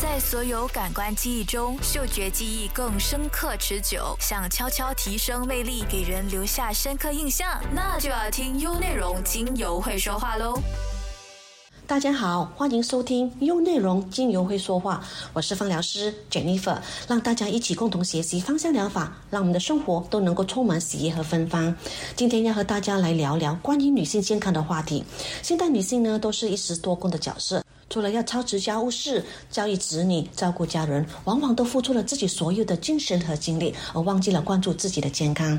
在所有感官记忆中，嗅觉记忆更深刻持久。想悄悄提升魅力，给人留下深刻印象，那就要听优内容精油会说话喽。大家好，欢迎收听优内容精油会说话，我是芳疗师 Jennifer，让大家一起共同学习芳香疗法，让我们的生活都能够充满喜悦和芬芳。今天要和大家来聊聊关于女性健康的话题。现代女性呢，都是一时多工的角色。除了要操持家务事、教育子女、照顾家人，往往都付出了自己所有的精神和精力，而忘记了关注自己的健康。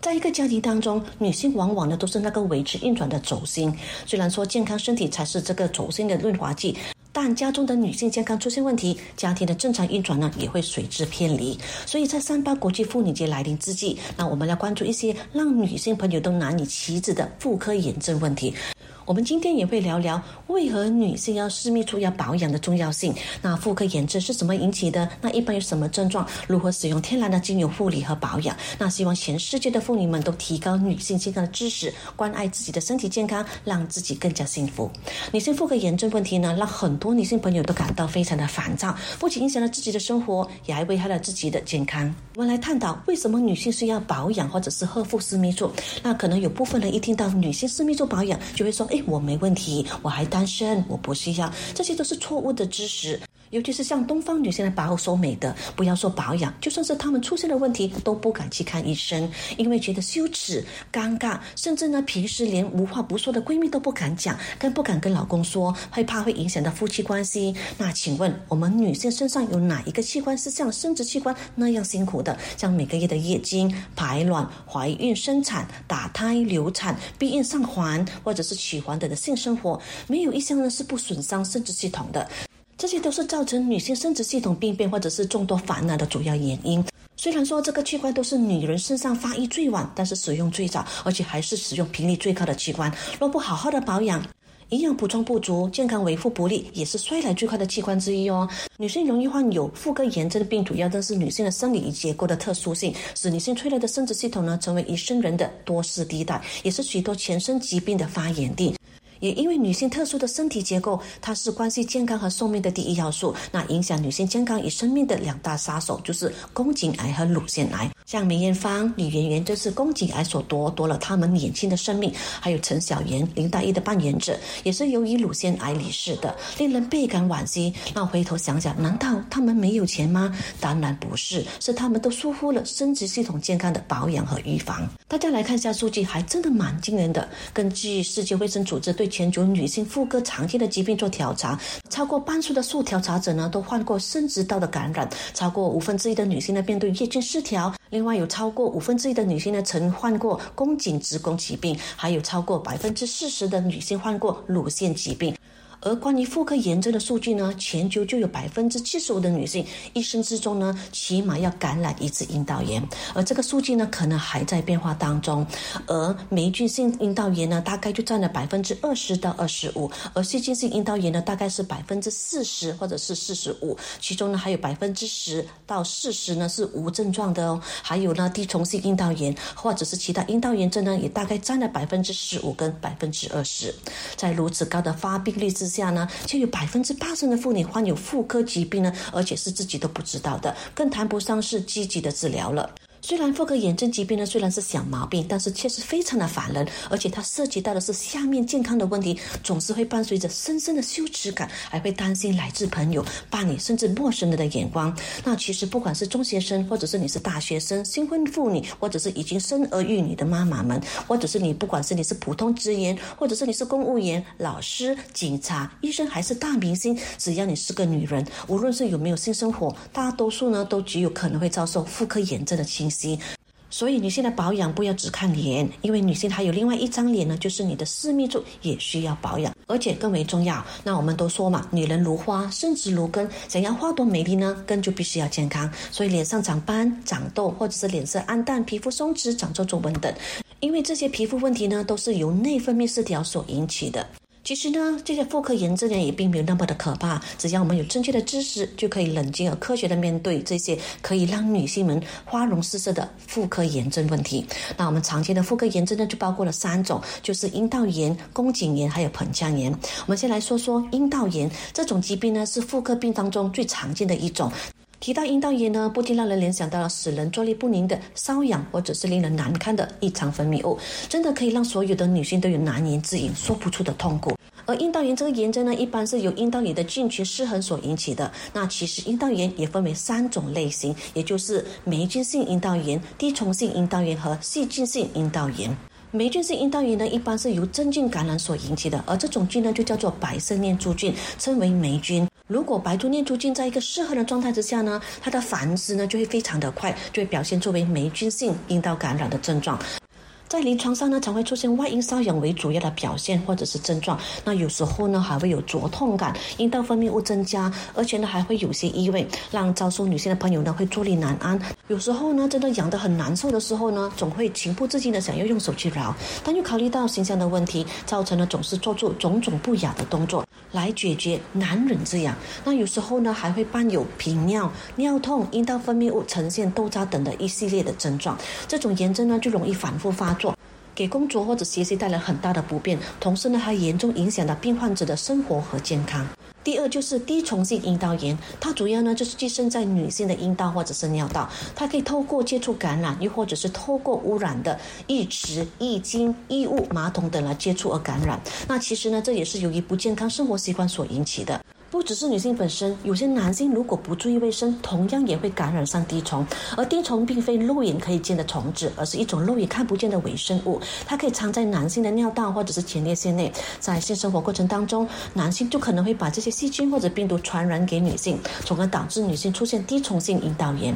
在一个家庭当中，女性往往呢都是那个维持运转的轴心。虽然说健康身体才是这个轴心的润滑剂，但家中的女性健康出现问题，家庭的正常运转呢也会随之偏离。所以在三八国际妇女节来临之际，那我们要关注一些让女性朋友都难以启齿的妇科炎症问题。我们今天也会聊聊为何女性要私密处要保养的重要性。那妇科炎症是怎么引起的？那一般有什么症状？如何使用天然的精油护理和保养？那希望全世界的妇女们都提高女性健康的知识，关爱自己的身体健康，让自己更加幸福。女性妇科炎症问题呢，让很多女性朋友都感到非常的烦躁，不仅影响了自己的生活，也还危害了自己的健康。我们来探讨为什么女性需要保养或者是呵护私密处。那可能有部分人一听到女性私密处保养，就会说：“哎。”我没问题，我还单身，我不需要，这些都是错误的知识。尤其是像东方女性的保守美的，不要说保养，就算是她们出现了问题，都不敢去看医生，因为觉得羞耻、尴尬，甚至呢，平时连无话不说的闺蜜都不敢讲，更不敢跟老公说，害怕会影响到夫妻关系。那请问，我们女性身上有哪一个器官是像生殖器官那样辛苦的？像每个月的月经、排卵、怀孕、生产、打胎、流产、避孕、上环，或者是取等等的性生活，没有一项呢是不损伤生殖系统的。这些都是造成女性生殖系统病变或者是众多烦恼的主要原因。虽然说这个器官都是女人身上发育最晚，但是使用最早，而且还是使用频率最高的器官。若不好好的保养，营养补充不足，健康维护不利，也是衰老最快的器官之一哦。女性容易患有妇科炎症的病，主要的是女性的生理结构的特殊性，使女性脆弱的生殖系统呢，成为一生人的多事地带，也是许多全身疾病的发源地。也因为女性特殊的身体结构，它是关系健康和寿命的第一要素。那影响女性健康与生命的两大杀手就是宫颈癌和乳腺癌。像梅艳芳、李媛媛就是宫颈癌所夺夺了他们年轻的生命，还有陈小妍、林黛玉的扮演者也是由于乳腺癌离世的，令人倍感惋惜。那回头想想，难道他们没有钱吗？当然不是，是他们都疏忽了生殖系统健康的保养和预防。大家来看一下数据，还真的蛮惊人的。根据世界卫生组织对全球女性妇科常见的疾病做调查，超过半数的受调查者呢都患过生殖道的感染，超过五分之一的女性呢面对月经失调。另外有超过五分之一的女性呢曾患过宫颈子宫疾病，还有超过百分之四十的女性患过乳腺疾病。而关于妇科炎症的数据呢，全球就有百分之七十五的女性一生之中呢，起码要感染一次阴道炎。而这个数据呢，可能还在变化当中。而霉菌性阴道炎呢，大概就占了百分之二十到二十五；而细菌性阴道炎呢，大概是百分之四十或者是四十五。其中呢，还有百分之十到四十呢是无症状的哦。还有呢，滴虫性阴道炎或者是其他阴道炎症呢，也大概占了百分之十五跟百分之二十。在如此高的发病率之下呢，就有百分之八十的妇女患有妇科疾病呢，而且是自己都不知道的，更谈不上是积极的治疗了。虽然妇科炎症疾病呢虽然是小毛病，但是确实非常的烦人，而且它涉及到的是下面健康的问题，总是会伴随着深深的羞耻感，还会担心来自朋友、伴侣甚至陌生人的眼光。那其实不管是中学生，或者是你是大学生、新婚妇女，或者是已经生儿育女的妈妈们，或者是你不管是你是普通职员，或者是你是公务员、老师、警察、医生，还是大明星，只要你是个女人，无论是有没有性生活，大多数呢都极有可能会遭受妇科炎症的侵袭。所以女性的保养不要只看脸，因为女性还有另外一张脸呢，就是你的私密处也需要保养，而且更为重要。那我们都说嘛，女人如花，生殖如根，想要花朵美丽呢，根就必须要健康。所以脸上长斑、长痘，或者是脸色暗淡、皮肤松弛、长皱皱纹等，因为这些皮肤问题呢，都是由内分泌失调所引起的。其实呢，这些妇科炎症呢也并没有那么的可怕，只要我们有正确的知识，就可以冷静而科学的面对这些可以让女性们花容失色的妇科炎症问题。那我们常见的妇科炎症呢，就包括了三种，就是阴道炎、宫颈炎还有盆腔炎。我们先来说说阴道炎这种疾病呢，是妇科病当中最常见的一种。提到阴道炎呢，不禁让人联想到了使人坐立不宁的瘙痒，或者是令人难堪的异常分泌物，真的可以让所有的女性都有难言之隐、说不出的痛苦。而阴道炎这个炎症呢，一般是由阴道里的菌群失衡所引起的。那其实阴道炎也分为三种类型，也就是霉菌性阴道炎、滴虫性阴道炎和细菌性阴道炎。霉菌性阴道炎呢，一般是由真菌感染所引起的，而这种菌呢就叫做白色念珠菌，称为霉菌。如果白珠念珠菌在一个适合的状态之下呢，它的繁殖呢就会非常的快，就会表现作为霉菌性阴道感染的症状。在临床上呢，常会出现外阴瘙痒为主要的表现或者是症状。那有时候呢，还会有灼痛感，阴道分泌物增加，而且呢，还会有些异味，让遭受女性的朋友呢会坐立难安。有时候呢，真的痒得很难受的时候呢，总会情不自禁的想要用手去挠，但又考虑到形象的问题，造成了总是做出种种不雅的动作来解决难忍之痒。那有时候呢，还会伴有频尿、尿痛、阴道分泌物呈现豆渣等的一系列的症状。这种炎症呢，就容易反复发。给工作或者学习带来很大的不便，同时呢还严重影响到病患者的生活和健康。第二就是滴虫性阴道炎，它主要呢就是寄生在女性的阴道或者是尿道，它可以透过接触感染，又或者是透过污染的浴池、浴巾、衣物、马桶等来接触而感染。那其实呢这也是由于不健康生活习惯所引起的。不只是女性本身，有些男性如果不注意卫生，同样也会感染上滴虫。而滴虫并非肉眼可以见的虫子，而是一种肉眼看不见的微生物，它可以藏在男性的尿道或者是前列腺内。在性生活过程当中，男性就可能会把这些细菌或者病毒传染给女性，从而导致女性出现滴虫性阴道炎。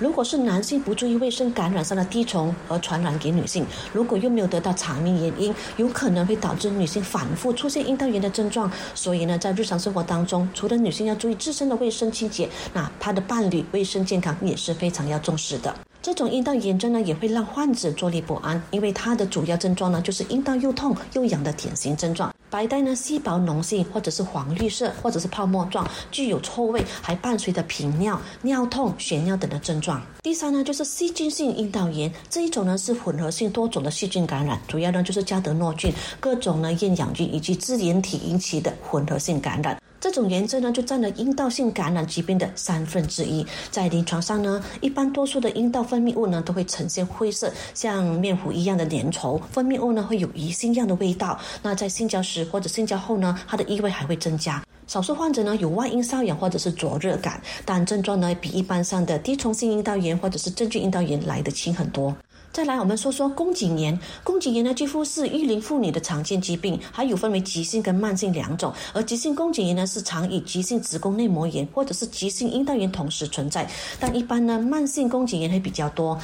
如果是男性不注意卫生，感染上了滴虫而传染给女性，如果又没有得到查明原因，有可能会导致女性反复出现阴道炎的症状。所以呢，在日常生活当中，除了女性要注意自身的卫生清洁，那她的伴侣卫生健康也是非常要重视的。这种阴道炎症呢，也会让患者坐立不安，因为它的主要症状呢，就是阴道又痛又痒的典型症状。白带呢，稀薄脓性，或者是黄绿色，或者是泡沫状，具有臭味，还伴随着频尿、尿痛、血尿等的症状。第三呢，就是细菌性阴道炎，这一种呢是混合性多种的细菌感染，主要呢就是加德诺菌、各种呢厌氧菌以及支原体引起的混合性感染。这种炎症呢，就占了阴道性感染疾病的三分之一。在临床上呢，一般多数的阴道分泌物呢，都会呈现灰色，像面糊一样的粘稠。分泌物呢，会有鱼腥样的味道。那在性交时或者性交后呢，它的异味还会增加。少数患者呢，有外阴瘙痒或者是灼热感，但症状呢，比一般上的滴虫性阴道炎或者是真菌阴道炎来得轻很多。再来，我们说说宫颈炎。宫颈炎呢，几乎是育龄妇女的常见疾病，还有分为急性跟慢性两种。而急性宫颈炎呢，是常与急性子宫内膜炎或者是急性阴道炎同时存在，但一般呢，慢性宫颈炎会比较多。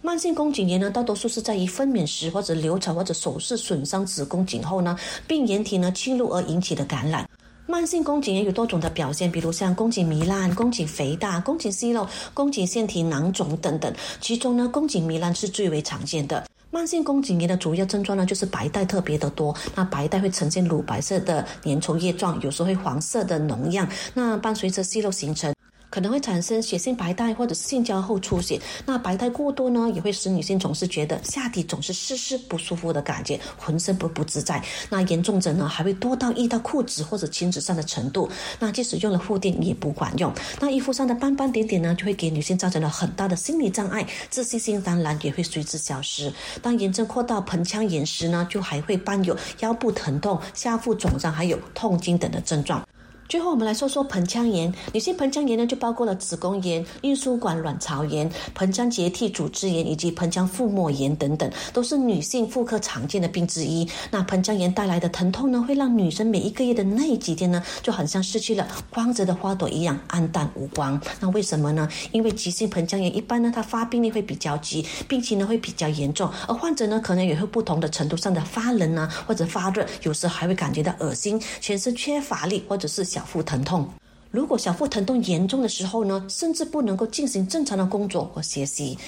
慢性宫颈炎呢，大多数是在于分娩时或者流产或者手术损伤子宫颈后呢，病原体呢侵入而引起的感染。慢性宫颈炎有多种的表现，比如像宫颈糜烂、宫颈肥大、宫颈息肉、宫颈腺体囊肿等等。其中呢，宫颈糜烂是最为常见的。慢性宫颈炎的主要症状呢，就是白带特别的多。那白带会呈现乳白色的粘稠液状，有时候会黄色的脓样。那伴随着息肉形成。可能会产生血性白带或者是性交后出血。那白带过多呢，也会使女性总是觉得下体总是湿湿不舒服的感觉，浑身不不自在。那严重者呢，还会多到溢到裤子或者裙子上的程度。那即使用了护垫也不管用。那衣服上的斑斑点点呢，就会给女性造成了很大的心理障碍，自信心当然也会随之消失。当炎症扩到盆腔炎时呢，就还会伴有腰部疼痛、下腹肿胀，还有痛经等的症状。最后，我们来说说盆腔炎。女性盆腔炎呢，就包括了子宫炎、运输管卵巢炎、盆腔结缔组织炎以及盆腔腹膜炎等等，都是女性妇科常见的病之一。那盆腔炎带来的疼痛呢，会让女生每一个月的那几天呢，就很像失去了光泽的花朵一样黯淡无光。那为什么呢？因为急性盆腔炎一般呢，它发病率会比较急，病情呢会比较严重，而患者呢可能也会不同的程度上的发冷啊，或者发热，有时还会感觉到恶心，全身缺乏力，或者是。小腹疼痛，如果小腹疼痛严重的时候呢，甚至不能够进行正常的工作和学习。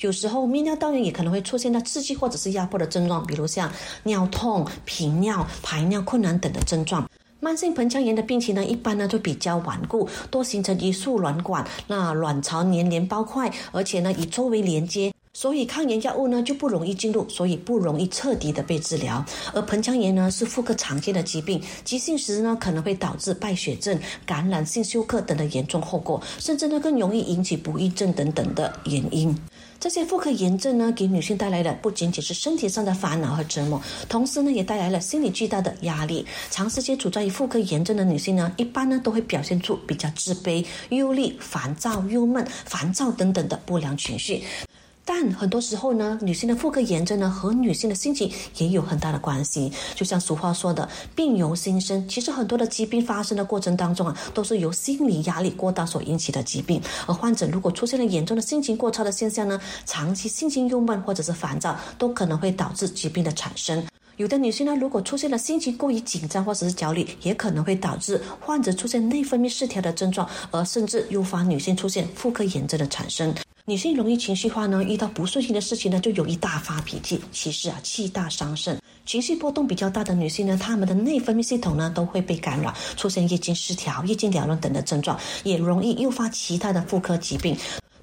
有时候泌尿道炎也可能会出现到刺激或者是压迫的症状，比如像尿痛、频尿、排尿困难等的症状。慢性盆腔炎的病情呢，一般呢就比较顽固，多形成一束卵管，那卵巢黏连包块，而且呢以周围连接。所以抗炎药物呢就不容易进入，所以不容易彻底的被治疗。而盆腔炎呢是妇科常见的疾病，急性时呢可能会导致败血症、感染性休克等的严重后果，甚至呢更容易引起不育症等等的原因。这些妇科炎症呢给女性带来的不仅仅是身体上的烦恼和折磨，同时呢也带来了心理巨大的压力。长时间处在于妇科炎症的女性呢，一般呢都会表现出比较自卑、忧虑、烦躁、忧闷、烦躁等等的不良情绪。但很多时候呢，女性的妇科炎症呢和女性的心情也有很大的关系。就像俗话说的“病由心生”，其实很多的疾病发生的过程当中啊，都是由心理压力过大所引起的疾病。而患者如果出现了严重的心情过差的现象呢，长期心情郁闷或者是烦躁，都可能会导致疾病的产生。有的女性呢，如果出现了心情过于紧张或者是焦虑，也可能会导致患者出现内分泌失调的症状，而甚至诱发女性出现妇科炎症的产生。女性容易情绪化呢，遇到不顺心的事情呢，就容易大发脾气。其实啊，气大伤肾，情绪波动比较大的女性呢，她们的内分泌系统呢都会被干扰，出现月经失调、月经缭乱等的症状，也容易诱发其他的妇科疾病。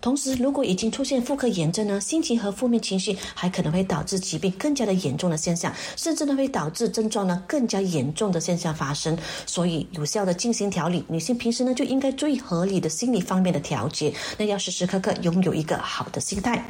同时，如果已经出现妇科炎症呢，心情和负面情绪还可能会导致疾病更加的严重的现象，甚至呢会导致症状呢更加严重的现象发生。所以，有效的进行调理，女性平时呢就应该注意合理的心理方面的调节，那要时时刻刻拥有一个好的心态。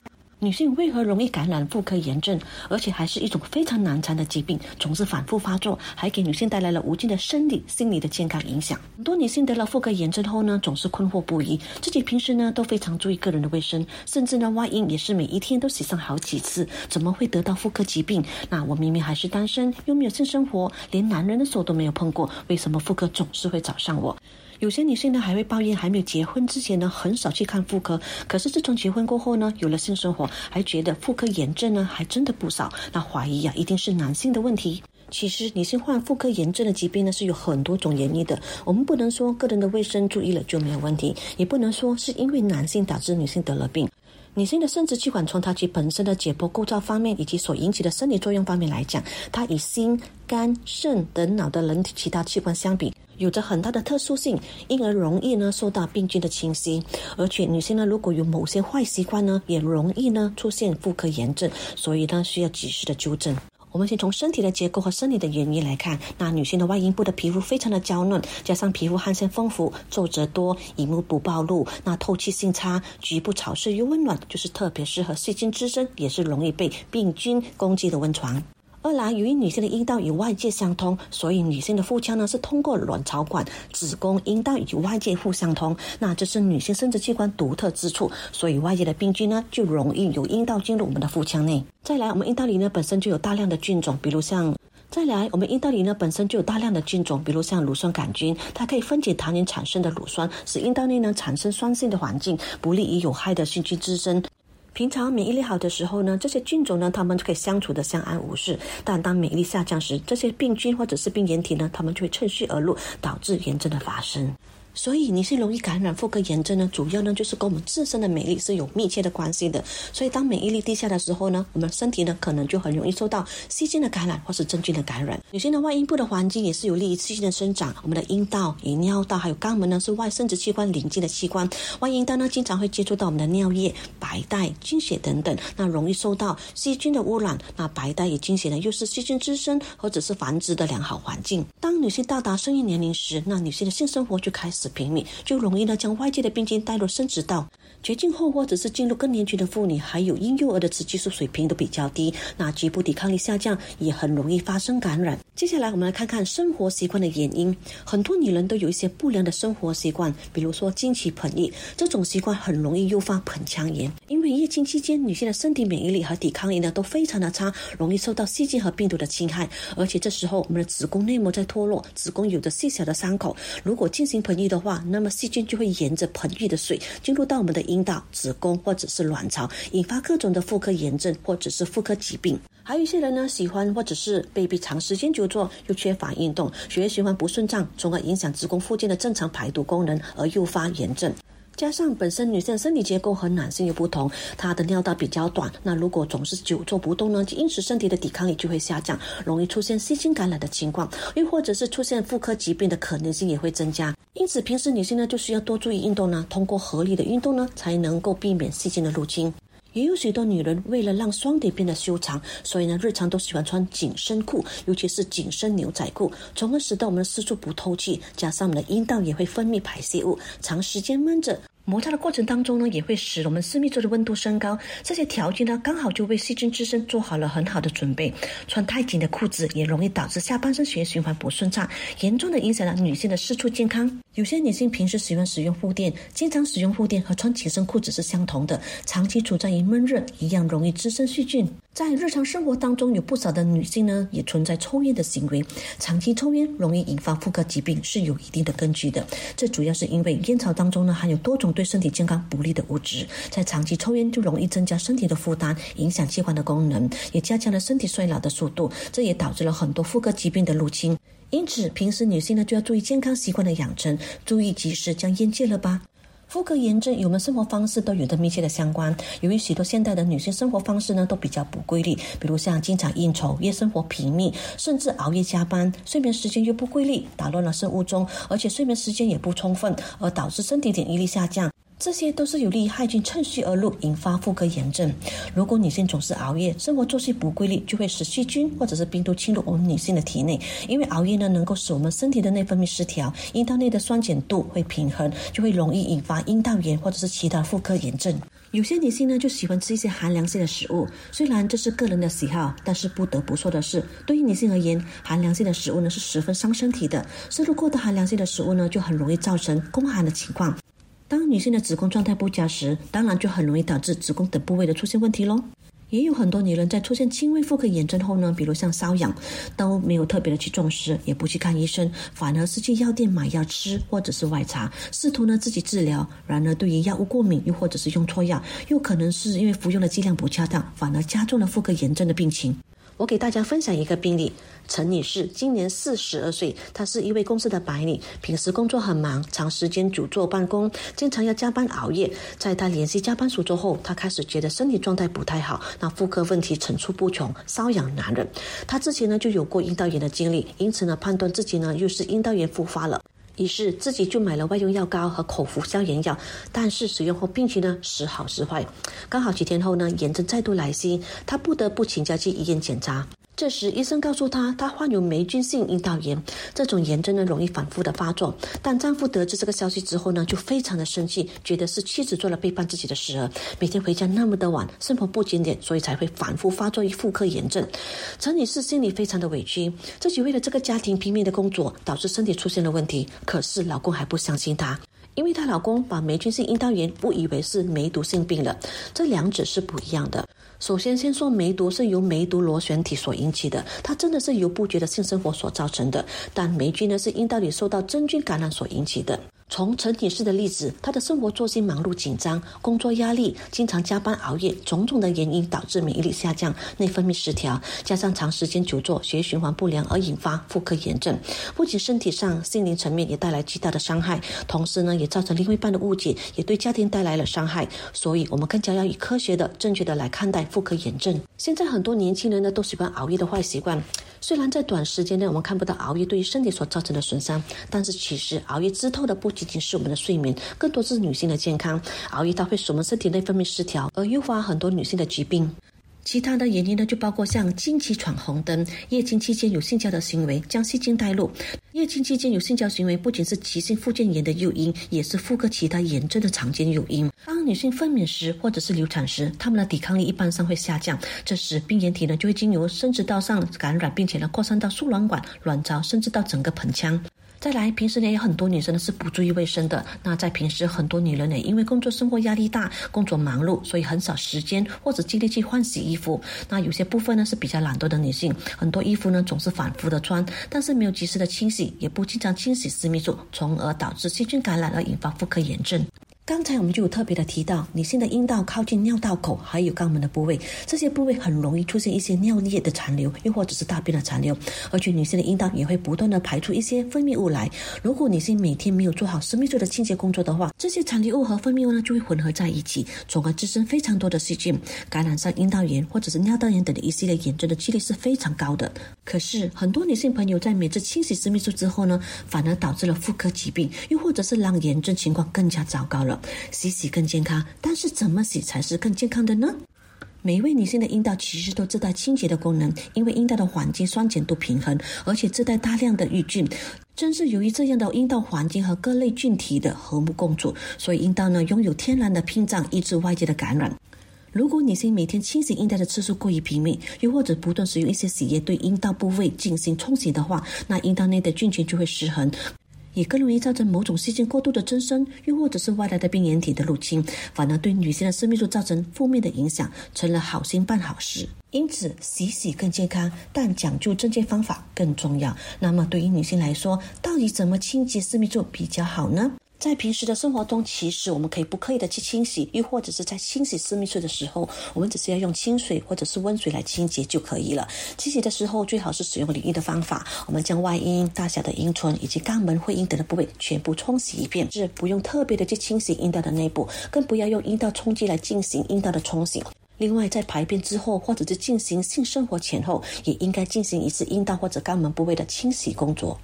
女性为何容易感染妇科炎症，而且还是一种非常难缠的疾病，总是反复发作，还给女性带来了无尽的生理、心理的健康影响。很多女性得了妇科炎症后呢，总是困惑不已，自己平时呢都非常注意个人的卫生，甚至呢外阴也是每一天都洗上好几次，怎么会得到妇科疾病？那我明明还是单身，又没有性生活，连男人的手都没有碰过，为什么妇科总是会找上我？有些女性呢还会抱怨，还没有结婚之前呢很少去看妇科，可是自从结婚过后呢，有了性生活，还觉得妇科炎症呢还真的不少。那怀疑呀，一定是男性的问题。其实女性患妇科炎症的疾病呢是有很多种原因的，我们不能说个人的卫生注意了就没有问题，也不能说是因为男性导致女性得了病。女性的生殖器官从它其本身的解剖构造方面以及所引起的生理作用方面来讲，它与心、肝、肾等脑的人体其他器官相比。有着很大的特殊性，因而容易呢受到病菌的侵袭。而且女性呢，如果有某些坏习惯呢，也容易呢出现妇科炎症，所以呢需要及时的纠正。我们先从身体的结构和生理的原因来看，那女性的外阴部的皮肤非常的娇嫩，加上皮肤汗腺丰富、皱褶多、隐目不暴露，那透气性差、局部潮湿又温暖，就是特别适合细菌滋生，也是容易被病菌攻击的温床。二来，由于女性的阴道与外界相通，所以女性的腹腔呢是通过卵巢管、子宫、阴道与外界互相通。那这是女性生殖器官独特之处，所以外界的病菌呢就容易由阴道进入我们的腹腔内。再来，我们阴道里呢本身就有大量的菌种，比如像再来，我们阴道里呢本身就有大量的菌种，比如像乳酸杆菌，它可以分解糖原产生的乳酸，使阴道内呢产生酸性的环境，不利于有害的细菌滋生。平常免疫力好的时候呢，这些菌种呢，它们就可以相处的相安无事。但当免疫力下降时，这些病菌或者是病原体呢，它们就会趁虚而入，导致炎症的发生。所以，女性容易感染妇科炎症呢，主要呢就是跟我们自身的免疫力是有密切的关系的。所以，当免疫力低下的时候呢，我们身体呢可能就很容易受到细菌的感染或是真菌的感染。女性的外阴部的环境也是有利于细菌的生长。我们的阴道、与尿道还有肛门呢是外生殖器官邻近的器官。外阴道呢经常会接触到我们的尿液、白带、精血等等，那容易受到细菌的污染。那白带与精血呢又是细菌滋生或者是繁殖的良好环境。当女性到达生育年龄时，那女性的性生活就开始。平米就容易呢将外界的病菌带入生殖道。绝经后或者是进入更年期的妇女，还有婴幼儿的雌激素水平都比较低，那局部抵抗力下降，也很容易发生感染。接下来我们来看看生活习惯的原因。很多女人都有一些不良的生活习惯，比如说经期盆浴，这种习惯很容易诱发盆腔炎。因为月经期间女性的身体免疫力和抵抗力呢都非常的差，容易受到细菌和病毒的侵害。而且这时候我们的子宫内膜在脱落，子宫有着细小的伤口，如果进行盆浴的话，那么细菌就会沿着盆浴的水进入到我们的阴。道、子宫或者是卵巢，引发各种的妇科炎症或者是妇科疾病。还有一些人呢，喜欢或者是被逼长时间久坐，又缺乏运动，血液循环不顺畅，从而影响子宫附近的正常排毒功能，而诱发炎症。加上本身女性生理结构和男性又不同，她的尿道比较短，那如果总是久坐不动呢，就因此身体的抵抗力就会下降，容易出现细菌感染的情况，又或者是出现妇科疾病的可能性也会增加。因此，平时女性呢就需要多注意运动呢，通过合理的运动呢，才能够避免细菌的入侵。也有许多女人为了让双腿变得修长，所以呢，日常都喜欢穿紧身裤，尤其是紧身牛仔裤，从而使得我们的私处不透气，加上我们的阴道也会分泌排泄物，长时间闷着。摩擦的过程当中呢，也会使我们私密处的温度升高。这些条件呢，刚好就为细菌滋生做好了很好的准备。穿太紧的裤子也容易导致下半身血液循环不顺畅，严重的影响了女性的私处健康。有些女性平时喜欢使用护垫，经常使用护垫和穿紧身裤子是相同的，长期处在于闷热，一样容易滋生细菌。在日常生活当中，有不少的女性呢，也存在抽烟的行为。长期抽烟容易引发妇科疾病，是有一定的根据的。这主要是因为烟草当中呢，含有多种对身体健康不利的物质，在长期抽烟就容易增加身体的负担，影响器官的功能，也加强了身体衰老的速度。这也导致了很多妇科疾病的入侵。因此，平时女性呢就要注意健康习惯的养成，注意及时将烟戒了吧。妇科炎症与我们生活方式都有着密切的相关。由于许多现代的女性生活方式呢都比较不规律，比如像经常应酬、夜生活频密，甚至熬夜加班，睡眠时间又不规律，打乱了生物钟，而且睡眠时间也不充分，而导致身体免疫力下降。这些都是有利于害菌趁虚而入，引发妇科炎症。如果女性总是熬夜，生活作息不规律，就会使细菌或者是病毒侵入我们女性的体内。因为熬夜呢，能够使我们身体的内分泌失调，阴道内的酸碱度会平衡，就会容易引发阴道炎或者是其他妇科炎症。有些女性呢，就喜欢吃一些寒凉性的食物，虽然这是个人的喜好，但是不得不说的是，对于女性而言，寒凉性的食物呢是十分伤身体的。摄入过多寒凉性的食物呢，就很容易造成宫寒的情况。当女性的子宫状态不佳时，当然就很容易导致子宫等部位的出现问题喽。也有很多女人在出现轻微妇科炎症后呢，比如像瘙痒，都没有特别的去重视，也不去看医生，反而是去药店买药吃，或者是外查，试图呢自己治疗。然而对于药物过敏，又或者是用错药，又可能是因为服用的剂量不恰当，反而加重了妇科炎症的病情。我给大家分享一个病例。陈女士今年四十二岁，她是一位公司的白领，平时工作很忙，长时间久坐办公，经常要加班熬夜。在她联系加班署之后，她开始觉得身体状态不太好，那妇科问题层出不穷，瘙痒难忍。她之前呢就有过阴道炎的经历，因此呢判断自己呢又是阴道炎复发了，于是自己就买了外用药膏和口服消炎药。但是使用后病情呢时好时坏，刚好几天后呢炎症再度来袭，他不得不请假去医院检查。这时，医生告诉她，她患有霉菌性阴道炎，这种炎症呢容易反复的发作。但丈夫得知这个消息之后呢，就非常的生气，觉得是妻子做了背叛自己的事儿。每天回家那么的晚，生活不检点，所以才会反复发作于妇科炎症。陈女士心里非常的委屈，自己为了这个家庭拼命的工作，导致身体出现了问题。可是老公还不相信她。因为她老公把霉菌性阴道炎误以为是梅毒性病了，这两者是不一样的。首先，先说梅毒是由梅毒螺旋体所引起的，它真的是由不洁的性生活所造成的。但霉菌呢，是阴道里受到真菌感染所引起的。从陈女士的例子，她的生活作息忙碌紧张，工作压力，经常加班熬夜，种种的原因导致免疫力下降、内分泌失调，加上长时间久坐、血液循环不良而引发妇科炎症。不仅身体上、心灵层面也带来巨大的伤害，同时呢，也造成另一半的误解，也对家庭带来了伤害。所以，我们更加要以科学的、正确的来看待妇科炎症。现在很多年轻人呢，都喜欢熬夜的坏习惯。虽然在短时间内我们看不到熬夜对于身体所造成的损伤，但是其实熬夜之后的不仅仅是我们的睡眠，更多是女性的健康。熬夜它会使我们身体内分泌失调，而诱发很多女性的疾病。其他的原因呢，就包括像经期闯红灯、月经期间有性交的行为，将细菌带入。月经期间有性交行为，不仅是急性附件炎的诱因，也是妇科其他炎症的常见诱因。当女性分娩时或者是流产时，她们的抵抗力一般上会下降，这时病原体呢就会经由生殖道上感染，并且呢扩散到输卵管、卵巢，甚至到整个盆腔。再来，平时呢有很多女生呢是不注意卫生的。那在平时，很多女人呢因为工作生活压力大，工作忙碌，所以很少时间或者精力去换洗衣服。那有些部分呢是比较懒惰的女性，很多衣服呢总是反复的穿，但是没有及时的清洗，也不经常清洗私密处，从而导致细菌感染而引发妇科炎症。刚才我们就有特别的提到，女性的阴道靠近尿道口还有肛门的部位，这些部位很容易出现一些尿液的残留，又或者是大便的残留，而且女性的阴道也会不断的排出一些分泌物来。如果女性每天没有做好私密处的清洁工作的话，这些残留物和分泌物呢就会混合在一起，从而滋生非常多的细菌，感染上阴道炎或者是尿道炎等一系列炎症的几率是非常高的。可是很多女性朋友在每次清洗私密处之后呢，反而导致了妇科疾病，又或者是让炎症情况更加糟糕了。洗洗更健康，但是怎么洗才是更健康的呢？每一位女性的阴道其实都自带清洁的功能，因为阴道的环境酸碱度平衡，而且自带大量的抑菌。正是由于这样的阴道环境和各类菌体的和睦共处，所以阴道呢拥有天然的屏障，抑制外界的感染。如果女性每天清洗阴道的次数过于频密，又或者不断使用一些洗液对阴道部位进行冲洗的话，那阴道内的菌群就会失衡。也更容易造成某种细菌过度的增生，又或者是外来的病原体的入侵，反而对女性的私密处造成负面的影响，成了好心办好事。因此，洗洗更健康，但讲究正确方法更重要。那么，对于女性来说，到底怎么清洁私密处比较好呢？在平时的生活中，其实我们可以不刻意的去清洗，又或者是在清洗私密处的时候，我们只是要用清水或者是温水来清洁就可以了。清洗的时候最好是使用淋浴的方法，我们将外阴、大小的阴唇以及肛门、会阴等的部位全部冲洗一遍，是不用特别的去清洗阴道的内部，更不要用阴道冲击来进行阴道的冲洗。另外，在排便之后或者是进行性生活前后，也应该进行一次阴道或者肛门部位的清洗工作。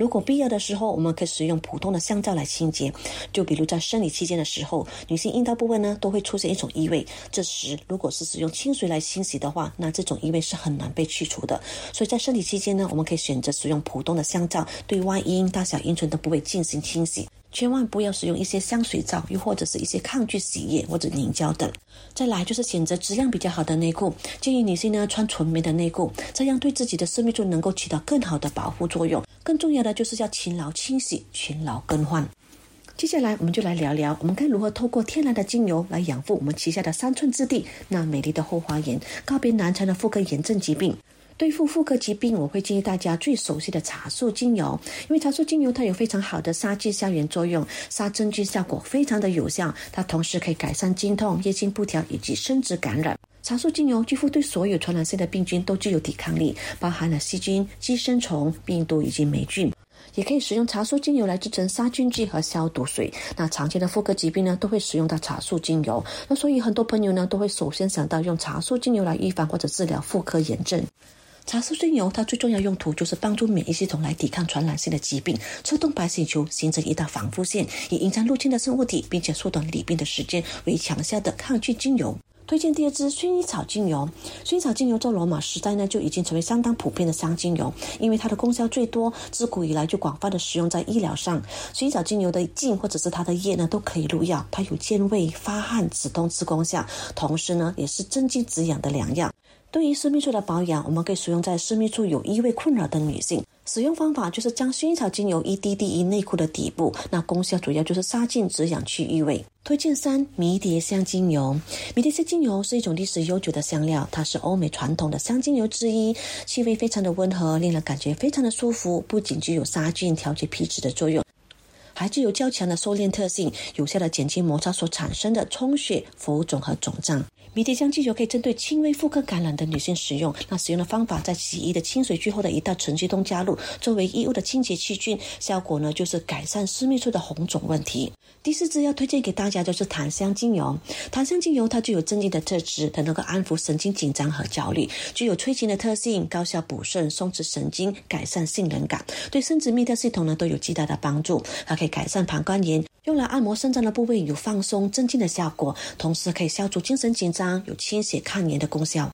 如果必要的时候，我们可以使用普通的香皂来清洁。就比如在生理期间的时候，女性阴道部位呢都会出现一种异味，这时如果是使用清水来清洗的话，那这种异味是很难被去除的。所以在生理期间呢，我们可以选择使用普通的香皂对外阴、大小阴唇的部位进行清洗。千万不要使用一些香水皂，又或者是一些抗菌洗液或者凝胶等。再来就是选择质量比较好的内裤，建议女性呢穿纯棉的内裤，这样对自己的私密处能够起到更好的保护作用。更重要的就是要勤劳清洗、勤劳更换。接下来我们就来聊聊，我们该如何透过天然的精油来养护我们旗下的三寸之地那美丽的后花园，告别难缠的妇科炎症疾病。对付妇科疾病，我会建议大家最熟悉的茶树精油，因为茶树精油它有非常好的杀菌消炎作用，杀真菌效果非常的有效。它同时可以改善经痛、月经不调以及生殖感染。茶树精油几乎对所有传染性的病菌都具有抵抗力，包含了细菌、寄生虫、病毒以及霉菌。也可以使用茶树精油来制成杀菌剂和消毒水。那常见的妇科疾病呢，都会使用到茶树精油。那所以很多朋友呢，都会首先想到用茶树精油来预防或者治疗妇科炎症。茶树精油它最重要用途就是帮助免疫系统来抵抗传染性的疾病，策动白血球形成一道防护线，以隐藏入侵的生物体，并且缩短离病的时间，为强效的抗菌精油。推荐第二支薰衣草精油。薰衣草精油在罗马时代呢就已经成为相当普遍的香精油，因为它的功效最多，自古以来就广泛的使用在医疗上。薰衣草精油的茎或者是它的叶呢都可以入药，它有健胃、发汗、止痛之功效，同时呢也是镇静止痒的良药。对于私密处的保养，我们可以使用在私密处有异味困扰的女性。使用方法就是将薰衣草精油一滴滴于内裤的底部，那功效主要就是杀菌止痒去异味。推荐三迷迭香精油。迷迭香精油是一种历史悠久的香料，它是欧美传统的香精油之一，气味非常的温和，令人感觉非常的舒服。不仅具有杀菌、调节皮脂的作用。还具有较强的收敛特性，有效的减轻摩擦所产生的充血、浮肿和肿胀。迷迭香精油可以针对轻微妇科感染的女性使用。那使用的方法，在洗衣的清水最后的一道沉积中加入，作为衣物的清洁细菌，效果呢就是改善私密处的红肿问题。第四支要推荐给大家就是檀香精油。檀香精油它具有镇静的特质，它能够安抚神经紧张和焦虑，具有催情的特性，高效补肾、松弛神经、改善性能感，对生殖泌尿系统呢都有极大的帮助。它可以改善膀胱炎，用来按摩肾脏的部位有放松镇静的效果，同时可以消除精神紧张，有清血抗炎的功效。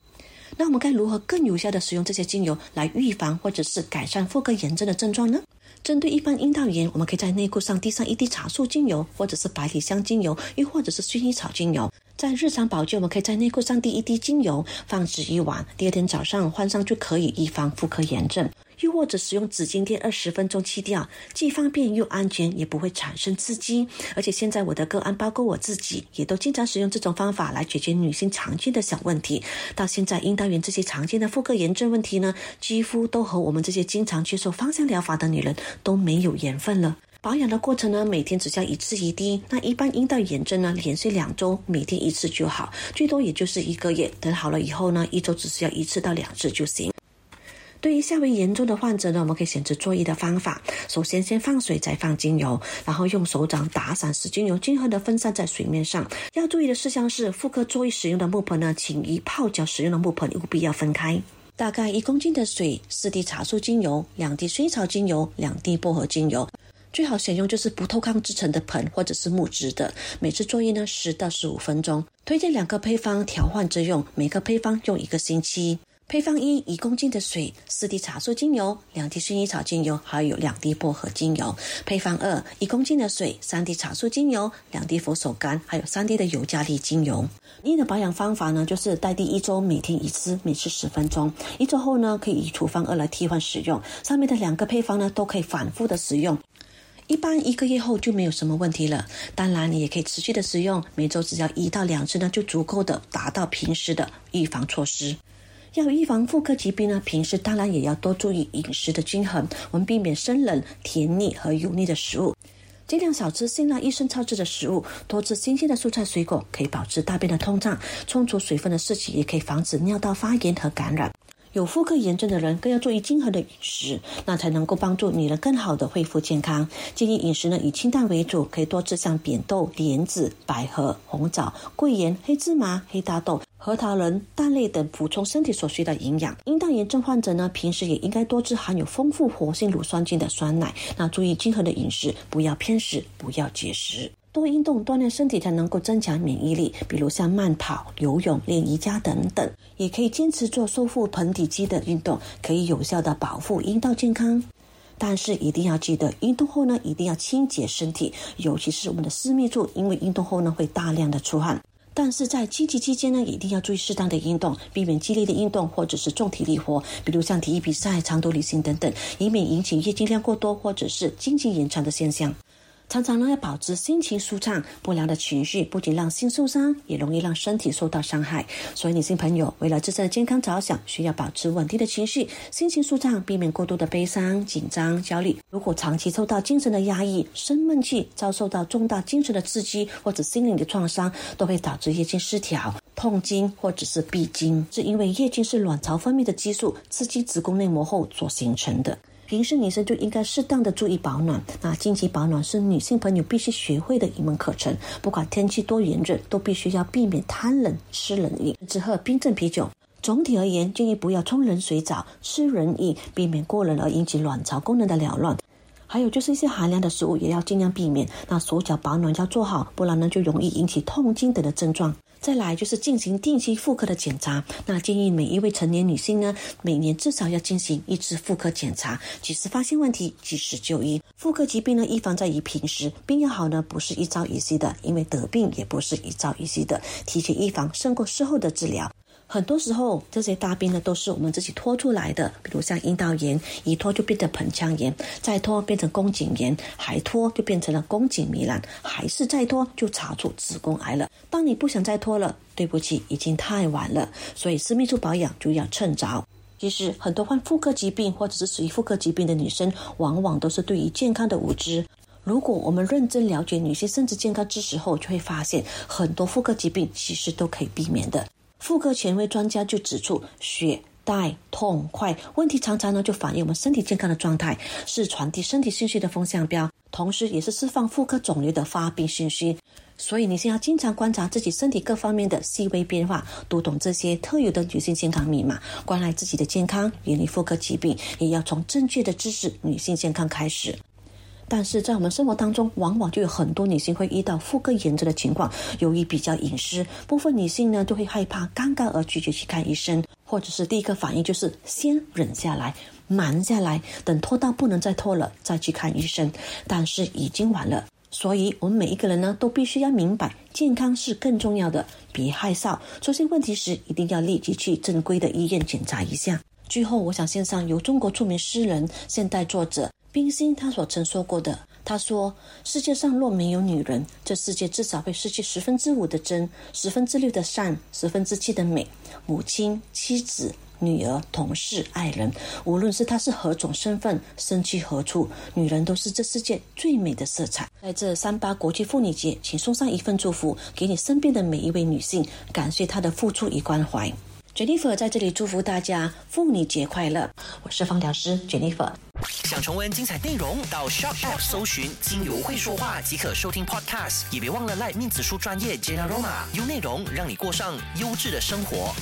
那我们该如何更有效的使用这些精油来预防或者是改善妇科炎症的症状呢？针对一般阴道炎，我们可以在内裤上滴上一滴茶树精油，或者是百里香精油，又或者是薰衣草精油。在日常保健，我们可以在内裤上滴一滴精油，放置一晚，第二天早上换上就可以预防妇科炎症。又或者使用纸巾垫二十分钟去掉，既方便又安全，也不会产生刺激。而且现在我的个案，包括我自己，也都经常使用这种方法来解决女性常见的小问题。到现在，阴道炎这些常见的妇科炎症问题呢，几乎都和我们这些经常接受芳香疗法的女人都没有缘分了。保养的过程呢，每天只需要一次一滴。那一般阴道炎症呢，连续两周，每天一次就好，最多也就是一个月。等好了以后呢，一周只需要一次到两次就行。对于夏威严重的患者呢，我们可以选择做一的方法。首先，先放水，再放精油，然后用手掌打散，使精油均衡的分散在水面上。要注意的事项是，妇科作为使用的木盆呢，请与泡脚使用的木盆务必要分开。大概一公斤的水，四滴茶树精油，两滴薰衣草精油，两滴薄荷精油。最好选用就是不透抗制成的盆或者是木质的。每次作业呢，十到十五分钟。推荐两个配方调换着用，每个配方用一个星期。配方一：一公斤的水，四滴茶树精油，两滴薰衣草精油，还有两滴薄荷精油。配方二：一公斤的水，三滴茶树精油，两滴佛手柑，还有三滴的尤加利精油。你的保养方法呢，就是待第一周每天一次，每次十分钟。一周后呢，可以以处方二来替换使用。上面的两个配方呢，都可以反复的使用。一般一个月后就没有什么问题了。当然，你也可以持续的使用，每周只要一到两次呢，就足够的达到平时的预防措施。要预防妇科疾病呢，平时当然也要多注意饮食的均衡，我们避免生冷、甜腻和油腻的食物，尽量少吃辛辣、医生超制的食物，多吃新鲜的蔬菜水果，可以保持大便的通畅，充足水分的摄取也可以防止尿道发炎和感染。有妇科炎症的人更要注意均衡的饮食，那才能够帮助女人更好的恢复健康。建议饮食呢以清淡为主，可以多吃像扁豆、莲子、百合、红枣、桂圆、黑芝麻、黑大豆、核桃仁、蛋类等，补充身体所需的营养。阴道炎症患者呢，平时也应该多吃含有丰富活性乳酸菌的酸奶。那注意均衡的饮食，不要偏食，不要节食。多运动锻炼身体才能够增强免疫力，比如像慢跑、游泳、练瑜伽等等，也可以坚持做收腹盆底肌的运动，可以有效的保护阴道健康。但是一定要记得，运动后呢，一定要清洁身体，尤其是我们的私密处，因为运动后呢会大量的出汗。但是在积极期间呢，一定要注意适当的运动，避免激烈的运动或者是重体力活，比如像体育比赛、长途旅行等等，以免引起月经量过多或者是经期延长的现象。常常呢要保持心情舒畅，不良的情绪不仅让心受伤，也容易让身体受到伤害。所以女性朋友为了自身的健康着想，需要保持稳定的情绪，心情舒畅，避免过度的悲伤、紧张、焦虑。如果长期受到精神的压抑、生闷气，遭受到重大精神的刺激或者心灵的创伤，都会导致月经失调、痛经或者是闭经。是因为月经是卵巢分泌的激素刺激子宫内膜后所形成的。平时女生就应该适当的注意保暖。那经期保暖是女性朋友必须学会的一门课程。不管天气多炎热，都必须要避免贪冷、吃冷饮，只喝冰镇啤酒。总体而言，建议不要冲冷水澡、吃冷饮，避免过冷而引起卵巢功能的扰乱。还有就是一些寒凉的食物也要尽量避免。那手脚保暖要做好，不然呢就容易引起痛经等的症状。再来就是进行定期妇科的检查，那建议每一位成年女性呢，每年至少要进行一次妇科检查，及时发现问题，及时就医。妇科疾病呢，预防在于平时，病要好呢，不是一朝一夕的，因为得病也不是一朝一夕的，提前预防胜过事后的治疗。很多时候，这些大病呢都是我们自己拖出来的，比如像阴道炎，一拖就变成盆腔炎，再拖变成宫颈炎，还拖就变成了宫颈糜烂，还是再拖就查出子宫癌了。当你不想再拖了，对不起，已经太晚了。所以私密处保养就要趁早。其实，很多患妇科疾病或者是属于妇科疾病的女生，往往都是对于健康的无知。如果我们认真了解女性生殖健康知识后，就会发现很多妇科疾病其实都可以避免的。妇科权威专家就指出，血带痛快问题常常呢就反映我们身体健康的状态，是传递身体信息的风向标，同时也是释放妇科肿瘤的发病信息。所以，你先要经常观察自己身体各方面的细微变化，读懂这些特有的女性健康密码，关爱自己的健康，远离妇科疾病，也要从正确的知识女性健康开始。但是在我们生活当中，往往就有很多女性会遇到妇科炎症的情况。由于比较隐私，部分女性呢就会害怕、尴尬而拒绝去看医生，或者是第一个反应就是先忍下来、瞒下来，等拖到不能再拖了再去看医生。但是已经晚了，所以我们每一个人呢都必须要明白，健康是更重要的，别害臊。出现问题时，一定要立即去正规的医院检查一下。最后，我想献上由中国著名诗人、现代作者。冰心她所曾说过的，她说：“世界上若没有女人，这世界至少会失去十分之五的真，十分之六的善，十分之七的美。母亲、妻子、女儿、同事、爱人，无论是她是何种身份，身居何处，女人都是这世界最美的色彩。在这三八国际妇女节，请送上一份祝福给你身边的每一位女性，感谢她的付出与关怀。Jennifer 在这里祝福大家妇女节快乐。我是芳疗师 Jennifer。想重温精彩内容，到 Shop App 搜寻“精油会说话”即可收听 Podcast。也别忘了赖面子书专业 Jenna Roma，用内容让你过上优质的生活。